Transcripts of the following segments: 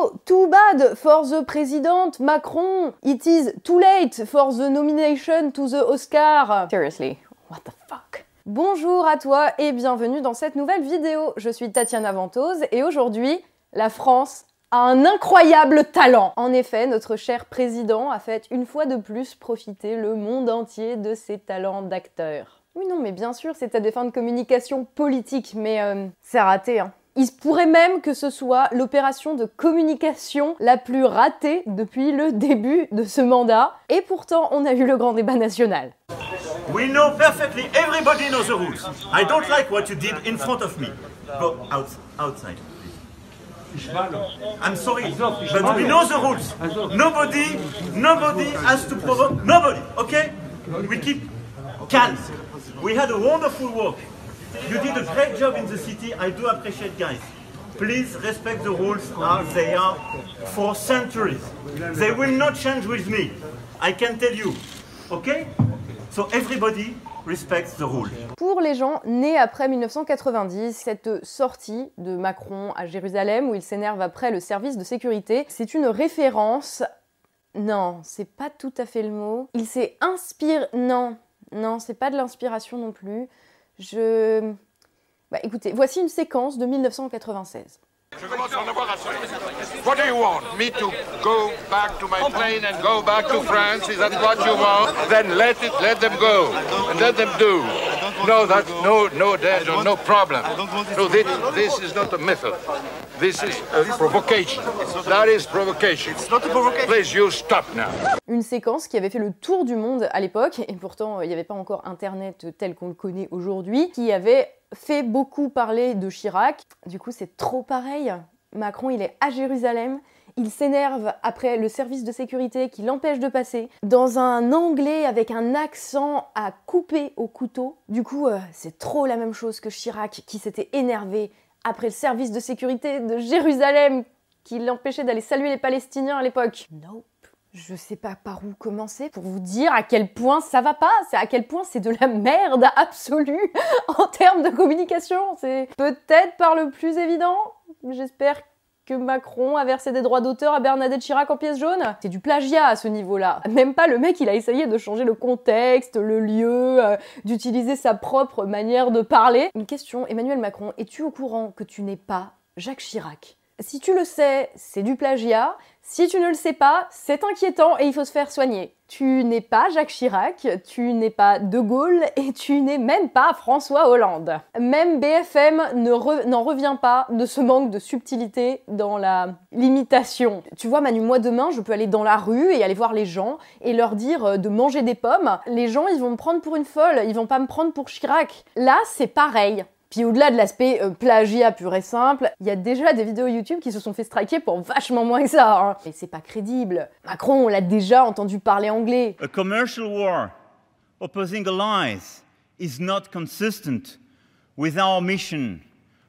Oh, too bad for the president Macron. It is too late for the nomination to the Oscar. Seriously, what the fuck? Bonjour à toi et bienvenue dans cette nouvelle vidéo. Je suis Tatiana Ventose et aujourd'hui, la France a un incroyable talent. En effet, notre cher président a fait une fois de plus profiter le monde entier de ses talents d'acteur. Oui, non, mais bien sûr, c'est à des fins de communication politique, mais euh, c'est raté, hein. Il se pourrait même que ce soit l'opération de communication la plus ratée depuis le début de ce mandat. Et pourtant, on a eu le grand débat national. We know perfectly, everybody knows the rules. I don't like what you did in front of me. Go out, outside. I'm sorry, but we know the rules. Nobody, nobody has to provoke, nobody, okay? We keep calm. We had a wonderful work. You did a great job in the city, I do appreciate guys. Please respect the rules as they are for centuries. They will not change with me. I can tell you. Okay? So everybody respects the rules. Pour les gens nés après 1990, cette sortie de Macron à Jérusalem où il s'énerve après le service de sécurité, c'est une référence. Non, c'est pas tout à fait le mot. Il s'est inspiré. Non, non, c'est pas de l'inspiration non plus. Je. Bah écoutez, voici une séquence de 1996. Je commence à en avoir assez. What do you want? Me to go back to my plane and go back to France? Is that what you want? Then let it, let them go and let them do. No, that, no, no, there's no problem. No, this, this is not a method. This is a provocation. That is provocation. It's not a provocation. Please, you stop now. Une séquence qui avait fait le tour du monde à l'époque, et pourtant il n'y avait pas encore Internet tel qu'on le connaît aujourd'hui, qui avait fait beaucoup parler de Chirac. Du coup, c'est trop pareil. Macron, il est à Jérusalem. Il s'énerve après le service de sécurité qui l'empêche de passer dans un anglais avec un accent à couper au couteau. Du coup, euh, c'est trop la même chose que Chirac qui s'était énervé après le service de sécurité de Jérusalem qui l'empêchait d'aller saluer les Palestiniens à l'époque. Nope. Je sais pas par où commencer pour vous dire à quel point ça va pas, c'est à quel point c'est de la merde absolue en termes de communication. C'est peut-être par le plus évident. J'espère que Macron a versé des droits d'auteur à Bernadette Chirac en pièce jaune. C'est du plagiat à ce niveau-là. Même pas le mec, il a essayé de changer le contexte, le lieu, euh, d'utiliser sa propre manière de parler. Une question, Emmanuel Macron, es-tu au courant que tu n'es pas Jacques Chirac? Si tu le sais, c'est du plagiat. Si tu ne le sais pas, c'est inquiétant et il faut se faire soigner. Tu n'es pas Jacques Chirac, tu n'es pas De Gaulle et tu n'es même pas François Hollande. Même BFM n'en revient pas de ce manque de subtilité dans la limitation. Tu vois Manu, moi demain, je peux aller dans la rue et aller voir les gens et leur dire euh, de manger des pommes. Les gens, ils vont me prendre pour une folle, ils vont pas me prendre pour Chirac. Là, c'est pareil. Puis au-delà de l'aspect euh, plagiat pur et simple, il y a déjà des vidéos YouTube qui se sont fait striker pour vachement moins que ça. Hein. Et c'est pas crédible. Macron, on l'a déjà entendu parler anglais. A commercial war opposing allies is not consistent with our mission,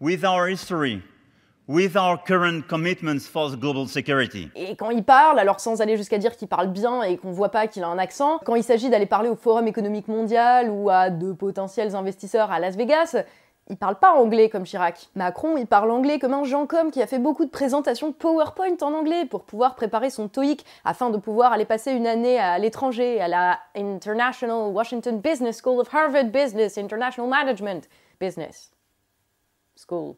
with our history, with our current commitments for the global security. Et quand il parle, alors sans aller jusqu'à dire qu'il parle bien et qu'on voit pas qu'il a un accent, quand il s'agit d'aller parler au Forum économique mondial ou à de potentiels investisseurs à Las Vegas, il parle pas anglais comme Chirac. Macron, il parle anglais comme un Jean Com qui a fait beaucoup de présentations PowerPoint en anglais pour pouvoir préparer son TOEIC afin de pouvoir aller passer une année à l'étranger, à la International Washington Business School of Harvard Business International Management Business School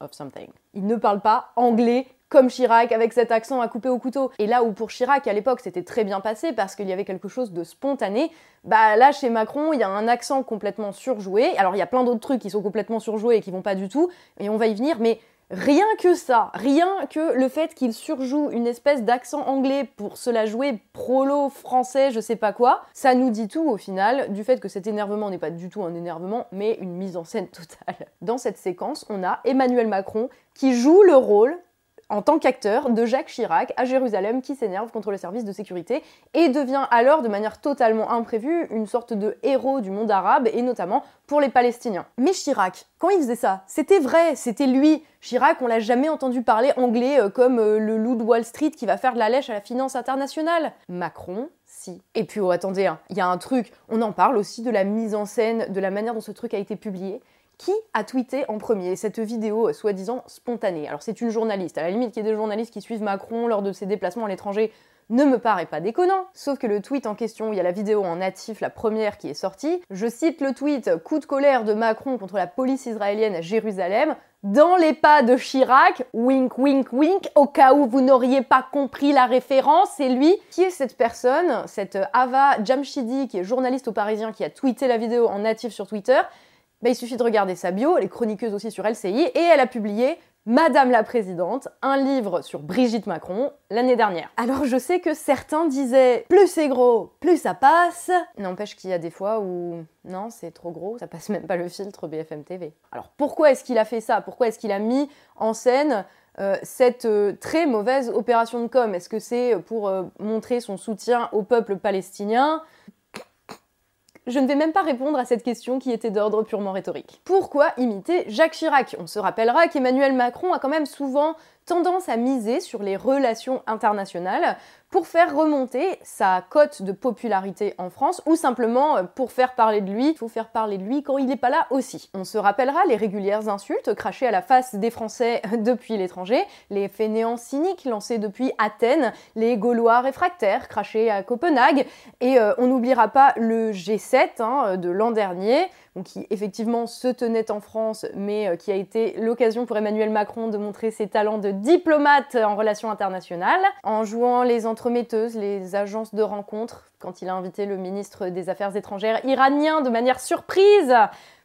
of something. Il ne parle pas anglais comme Chirac avec cet accent à couper au couteau. Et là où pour Chirac à l'époque c'était très bien passé parce qu'il y avait quelque chose de spontané, bah là chez Macron il y a un accent complètement surjoué. Alors il y a plein d'autres trucs qui sont complètement surjoués et qui vont pas du tout, et on va y venir, mais Rien que ça, rien que le fait qu'il surjoue une espèce d'accent anglais pour se la jouer prolo français, je sais pas quoi, ça nous dit tout au final du fait que cet énervement n'est pas du tout un énervement, mais une mise en scène totale. Dans cette séquence, on a Emmanuel Macron qui joue le rôle en tant qu'acteur de Jacques Chirac à Jérusalem qui s'énerve contre le service de sécurité et devient alors de manière totalement imprévue une sorte de héros du monde arabe et notamment pour les Palestiniens. Mais Chirac, quand il faisait ça, c'était vrai, c'était lui. Chirac, on l'a jamais entendu parler anglais euh, comme euh, le loup de Wall Street qui va faire de la lèche à la finance internationale. Macron, si. Et puis, oh, attendez, hein, il y a un truc, on en parle aussi de la mise en scène, de la manière dont ce truc a été publié Qui a tweeté en premier cette vidéo euh, soi-disant spontanée? Alors c'est une journaliste, à la limite qu'il y ait des journalistes qui suivent Macron lors de ses déplacements à l'étranger, ne me paraît pas déconnant. Sauf que le tweet en question, il y a la vidéo en natif, la première qui est sortie. Je cite le tweet Coup de colère de Macron contre la police israélienne à Jérusalem. Dans les pas de Chirac, wink wink wink, au cas où vous n'auriez pas compris la référence, c'est lui. Qui est cette personne Cette Ava Jamshidi, qui est journaliste au Parisien, qui a tweeté la vidéo en natif sur Twitter? Ben, il suffit de regarder sa bio, elle est aussi sur LCI, et elle a publié Madame la Présidente, un livre sur Brigitte Macron l'année dernière. Alors je sais que certains disaient plus c'est gros, plus ça passe. N'empêche qu'il y a des fois où non, c'est trop gros, ça passe même pas le filtre BFM TV. Alors pourquoi est-ce qu'il a fait ça? Pourquoi est-ce qu'il a mis en scène euh, cette euh, très mauvaise opération de com? Est-ce que c'est pour euh, montrer son soutien au peuple palestinien? Je ne vais même pas répondre à cette question qui était d'ordre purement rhétorique. Pourquoi imiter Jacques Chirac? On se rappellera qu'Emmanuel Macron a quand même souvent tendance à miser sur les relations internationales pour faire remonter sa cote de popularité en France ou simplement euh, pour faire parler de lui. Il faut faire parler de lui quand il n'est pas là aussi. On se rappellera les régulières insultes crachées à la face des Français depuis l'étranger, les fainéants cyniques lancés depuis Athènes, les Gaulois réfractaires crachés à Copenhague et euh, on n'oubliera pas le G7 hein, de l'an dernier qui effectivement se tenait en France, mais euh, qui a été l'occasion pour Emmanuel Macron de montrer ses talents de diplomate en relations internationales, en jouant les entremetteuses, les agences de rencontres, quand il a invité le ministre des Affaires étrangères iranien de manière surprise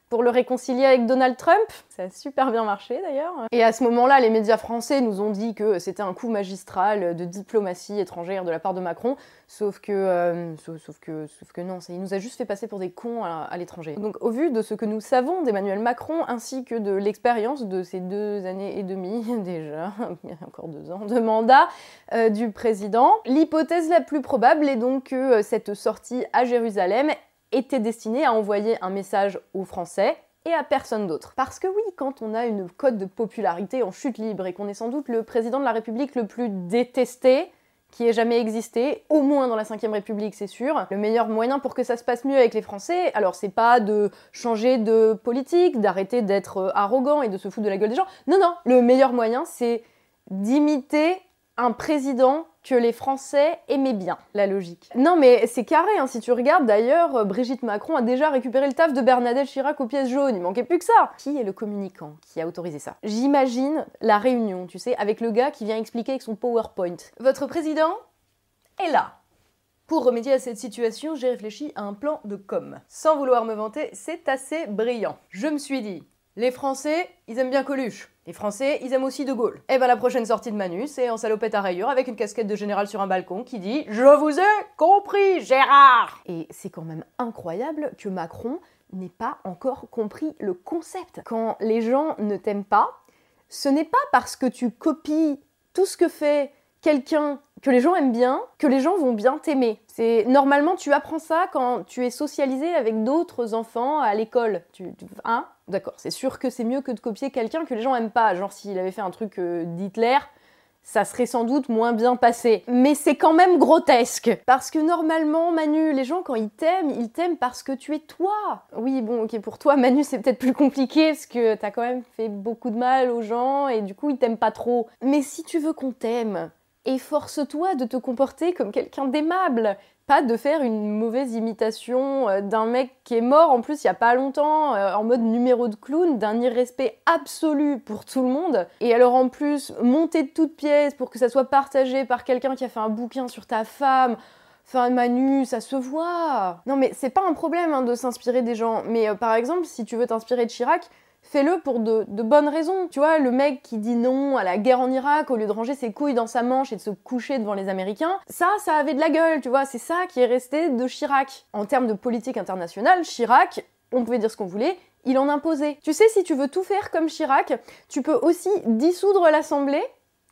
pour le réconcilier avec Donald Trump. Ça a super bien marché d'ailleurs. Et à ce moment-là, les médias français nous ont dit que c'était un coup magistral de diplomatie étrangère de la part de Macron, sauf que, euh, sauf, que, non, il nous a juste fait passer pour des cons à, l'étranger. Donc au vu de ce que nous savons d'Emmanuel Macron, ainsi que de l'expérience de ces deux années et demie déjà, il y a encore deux ans de mandat euh, du président, l'hypothèse la plus probable est donc que euh, cette sortie à Jérusalem était destiné à envoyer un message aux Français et à personne d'autre. Parce que oui, quand on a une cote de popularité en chute libre et qu'on est sans doute le président de la République le plus détesté qui ait jamais existé, au moins dans la 5ème République, c'est sûr. Le meilleur moyen pour que ça se passe mieux avec les Français, alors c'est pas de changer de politique, d'arrêter d'être euh, arrogant et de se foutre de la gueule des gens. Non, non, le meilleur moyen, c'est d'imiter un président que les Français aimaient bien, la logique. Non mais c'est carré, hein, si tu regardes d'ailleurs, euh, Brigitte Macron a déjà récupéré le taf de Bernadette Chirac aux pièces jaunes, il manquait plus que ça. Qui est le communicant qui a autorisé ça? J'imagine la réunion, tu sais, avec le gars qui vient expliquer avec son PowerPoint. Votre président est là. Pour remédier à cette situation, j'ai réfléchi à un plan de com. Sans vouloir me vanter, c'est assez brillant. Je me suis dit, les Français, ils aiment bien Coluche. Les Français, ils aiment aussi De Gaulle. Et eh ben la prochaine sortie de Manu, c'est en salopette à rayures avec une casquette de général sur un balcon qui dit Je vous ai compris, Gérard Et c'est quand même incroyable que Macron n'ait pas encore compris le concept. Quand les gens ne t'aiment pas, ce n'est pas parce que tu copies tout ce que fait quelqu'un que les gens aiment bien, que les gens vont bien t'aimer. C'est normalement tu apprends ça quand tu es socialisé avec d'autres enfants à l'école. Tu, hein? D'accord, c'est sûr que c'est mieux que de copier quelqu'un que les gens aiment pas. Genre s'il avait fait un truc euh, d'Hitler, ça serait sans doute moins bien passé. Mais c'est quand même grotesque. Parce que normalement, Manu, les gens, quand ils t'aiment, ils t'aiment parce que tu es toi. Oui, bon, ok, pour toi, Manu, c'est peut-être plus compliqué parce que t'as quand même fait beaucoup de mal aux gens et du coup, ils t'aiment pas trop. Mais si tu veux qu'on t'aime, efforce-toi de te comporter comme quelqu'un d'aimable pas de faire une mauvaise imitation euh, d'un mec qui est mort en plus il y a pas longtemps euh, en mode numéro de clown, d'un irrespect absolu pour tout le monde. Et alors en plus, monter de toutes pièces pour que ça soit partagé par quelqu'un qui a fait un bouquin sur ta femme. Enfin, Manu, ça se voit. Non, mais c'est pas un problème hein, de s'inspirer des gens. Mais euh, par exemple, si tu veux t'inspirer de Chirac, fais-le pour de, bonnes raisons. Tu vois, le mec qui dit non à la guerre en Irak au lieu de ranger ses couilles dans sa manche et de se coucher devant les Américains, ça, ça avait de la gueule, tu vois, c'est ça qui est resté de Chirac. En termes de politique internationale, Chirac, on pouvait dire ce qu'on voulait, il en imposait. Tu sais, si tu veux tout faire comme Chirac, tu peux aussi dissoudre l'Assemblée,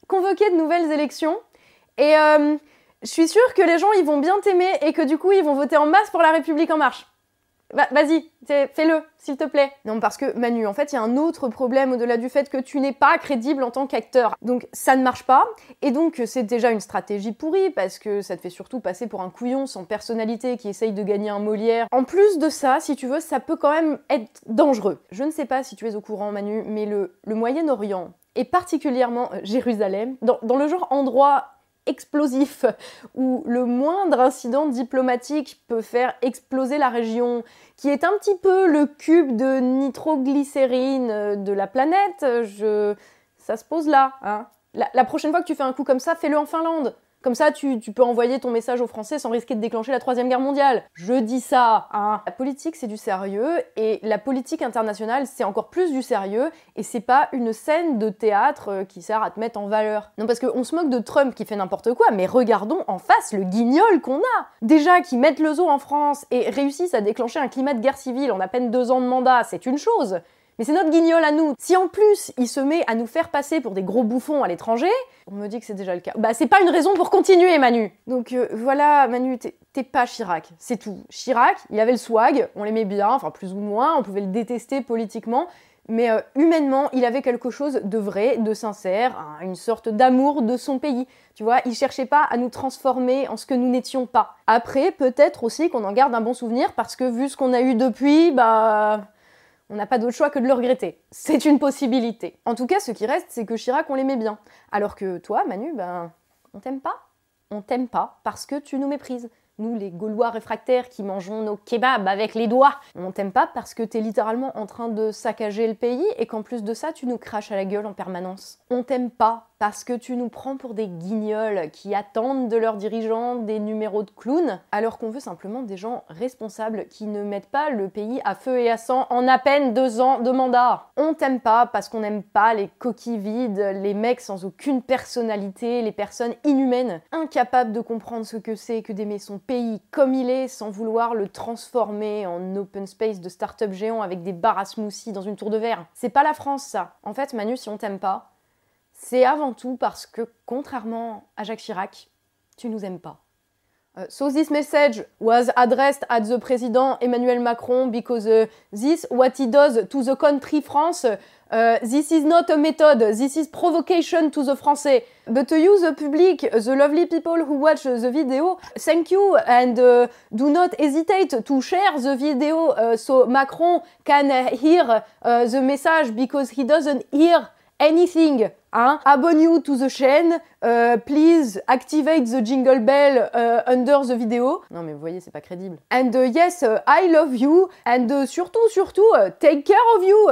convoquer de nouvelles élections, et euh, je suis sûre que les gens, ils vont bien t'aimer et que du coup, ils vont voter en masse pour la République en marche. Vas-y, fais-le, s'il te plaît. Non, parce que Manu, en fait, il y a un autre problème au-delà du fait que tu n'es pas crédible en tant qu'acteur. Donc ça ne marche pas, et donc c'est déjà une stratégie pourrie, parce que ça te fait surtout passer pour un couillon sans personnalité qui essaye de gagner un Molière. En plus de ça, si tu veux, ça peut quand même être dangereux. Je ne sais pas si tu es au courant, Manu, mais le, Moyen-Orient, et particulièrement euh, Jérusalem, dans le genre endroit explosif, où le moindre incident diplomatique peut faire exploser la région, qui est un petit peu le cube de nitroglycérine euh, de la planète, je... ça se pose là. Hein. la prochaine fois que tu fais un coup comme ça, fais-le en Finlande. Comme ça, tu, peux envoyer ton message aux Français sans risquer de déclencher la Troisième Guerre mondiale. Je dis ça, hein. La politique, c'est du sérieux, et la politique internationale, c'est encore plus du sérieux, et c'est pas une scène de théâtre euh, qui sert à te mettre en valeur. Non, parce qu'on se moque de Trump qui fait n'importe quoi, mais regardons en face le guignol qu'on a. Déjà, qu'ils mettent le zoo en France et réussissent à déclencher un climat de guerre civile en à peine deux ans de mandat, c'est une chose. Mais c'est notre guignol à nous. Si en plus il se met à nous faire passer pour des gros bouffons à l'étranger, on me dit que c'est déjà le cas. Bah c'est pas une raison pour continuer, Manu. Donc euh, voilà, Manu, t'es pas Chirac, c'est tout. Chirac, il avait le swag, on l'aimait bien, enfin plus ou moins, on pouvait le détester politiquement, mais euh, humainement, il avait quelque chose de vrai, de sincère, une sorte d'amour de son pays. Tu vois, il cherchait pas à nous transformer en ce que nous n'étions pas. Après, peut-être aussi qu'on en garde un bon souvenir parce que vu ce qu'on a eu depuis, bah on n'a pas d'autre choix que de le regretter. C'est une possibilité. En tout cas, ce qui reste, c'est que Chirac, on l'aimait bien. Alors que toi, Manu, ben, on t'aime pas. On t'aime pas parce que tu nous méprises. Nous, les Gaulois réfractaires qui mangeons nos kebabs avec les doigts, on t'aime pas parce que t'es littéralement en train de saccager le pays et qu'en plus de ça, tu nous craches à la gueule en permanence. On t'aime pas parce que tu nous prends pour des guignols qui attendent de leurs dirigeants des numéros de clowns, alors qu'on veut simplement des gens responsables qui ne mettent pas le pays à feu et à sang en à peine deux ans de mandat. On t'aime pas parce qu'on n'aime pas les coquilles vides, les mecs sans aucune personnalité, les personnes inhumaines, incapables de comprendre ce que c'est que d'aimer son pays comme il est sans vouloir le transformer en open space de start-up géant avec des barres à smoothie dans une tour de verre. C'est pas la France ça. En fait, Manu, si on t'aime pas, c'est avant tout parce que, contrairement à Jacques Chirac, tu nous aimes pas. Uh, so this message was addressed at the President Emmanuel Macron because uh, this what he does to the country France. Uh, this is not a method. This is provocation to the Français. But to you, the public, the lovely people who watch the video, thank you and uh, do not hesitate to share the video so Macron can hear the message because he doesn't hear anything. Hein? Abonne-you to the chain, uh, please activate the jingle bell uh, under the video. Non mais vous voyez, c'est pas crédible. And uh, yes, uh, I love you. And surtout, surtout, take care of you.